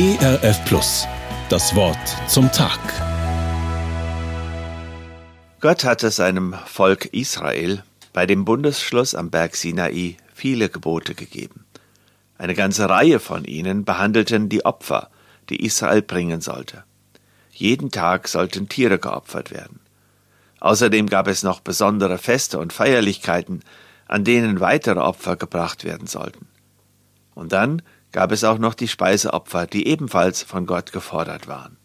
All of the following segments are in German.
ERF Plus. Das Wort zum Tag. Gott hatte seinem Volk Israel bei dem Bundesschluss am Berg Sinai viele Gebote gegeben. Eine ganze Reihe von ihnen behandelten die Opfer, die Israel bringen sollte. Jeden Tag sollten Tiere geopfert werden. Außerdem gab es noch besondere Feste und Feierlichkeiten, an denen weitere Opfer gebracht werden sollten. Und dann gab es auch noch die Speiseopfer, die ebenfalls von Gott gefordert waren.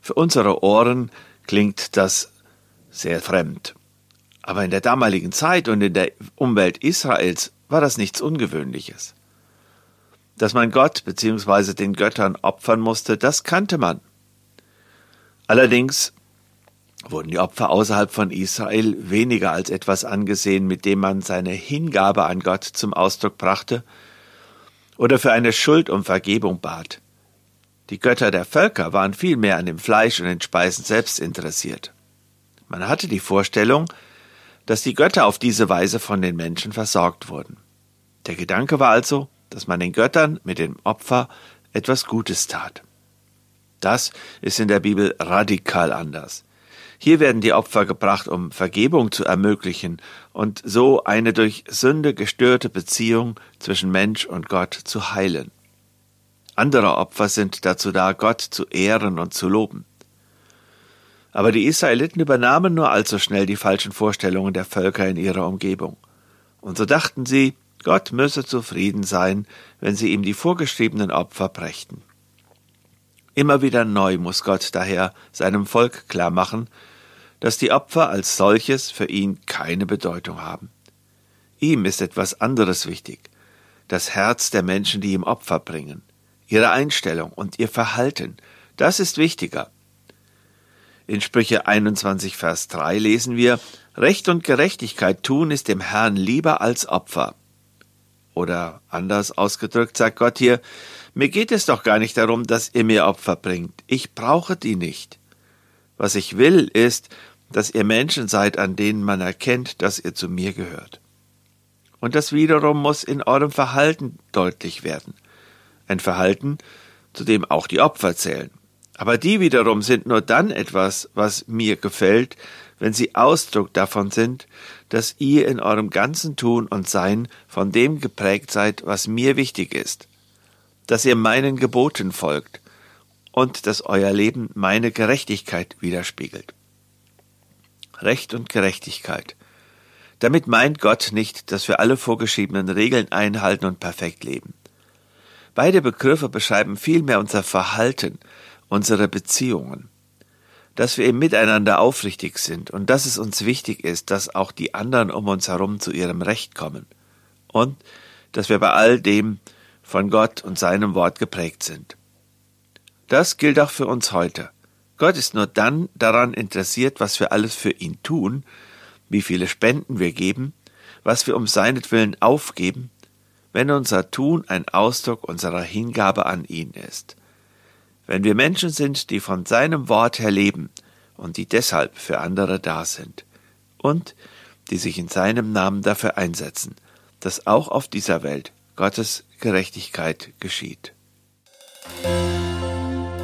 Für unsere Ohren klingt das sehr fremd. Aber in der damaligen Zeit und in der Umwelt Israels war das nichts Ungewöhnliches. Dass man Gott bzw. den Göttern opfern musste, das kannte man. Allerdings wurden die Opfer außerhalb von Israel weniger als etwas angesehen, mit dem man seine Hingabe an Gott zum Ausdruck brachte oder für eine Schuld um Vergebung bat. Die Götter der Völker waren vielmehr an dem Fleisch und den Speisen selbst interessiert. Man hatte die Vorstellung, dass die Götter auf diese Weise von den Menschen versorgt wurden. Der Gedanke war also, dass man den Göttern mit dem Opfer etwas Gutes tat. Das ist in der Bibel radikal anders. Hier werden die Opfer gebracht, um Vergebung zu ermöglichen und so eine durch Sünde gestörte Beziehung zwischen Mensch und Gott zu heilen. Andere Opfer sind dazu da, Gott zu ehren und zu loben. Aber die Israeliten übernahmen nur allzu schnell die falschen Vorstellungen der Völker in ihrer Umgebung. Und so dachten sie, Gott müsse zufrieden sein, wenn sie ihm die vorgeschriebenen Opfer brächten. Immer wieder neu muss Gott daher seinem Volk klar machen, dass die Opfer als solches für ihn keine Bedeutung haben. Ihm ist etwas anderes wichtig, das Herz der Menschen, die ihm Opfer bringen, ihre Einstellung und ihr Verhalten, das ist wichtiger. In Sprüche 21, Vers 3 lesen wir, Recht und Gerechtigkeit tun ist dem Herrn lieber als Opfer. Oder anders ausgedrückt sagt Gott hier, mir geht es doch gar nicht darum, dass ihr mir Opfer bringt. Ich brauche die nicht. Was ich will, ist, dass ihr Menschen seid, an denen man erkennt, dass ihr zu mir gehört. Und das wiederum muss in eurem Verhalten deutlich werden. Ein Verhalten, zu dem auch die Opfer zählen. Aber die wiederum sind nur dann etwas, was mir gefällt, wenn sie Ausdruck davon sind, dass ihr in eurem ganzen Tun und Sein von dem geprägt seid, was mir wichtig ist, dass ihr meinen Geboten folgt und dass euer Leben meine Gerechtigkeit widerspiegelt. Recht und Gerechtigkeit. Damit meint Gott nicht, dass wir alle vorgeschriebenen Regeln einhalten und perfekt leben. Beide Begriffe beschreiben vielmehr unser Verhalten, unsere Beziehungen. Dass wir im Miteinander aufrichtig sind und dass es uns wichtig ist, dass auch die anderen um uns herum zu ihrem Recht kommen. Und dass wir bei all dem von Gott und seinem Wort geprägt sind. Das gilt auch für uns heute. Gott ist nur dann daran interessiert, was wir alles für ihn tun, wie viele Spenden wir geben, was wir um seinetwillen aufgeben, wenn unser Tun ein Ausdruck unserer Hingabe an ihn ist. Wenn wir Menschen sind, die von seinem Wort her leben und die deshalb für andere da sind und die sich in seinem Namen dafür einsetzen, dass auch auf dieser Welt Gottes Gerechtigkeit geschieht.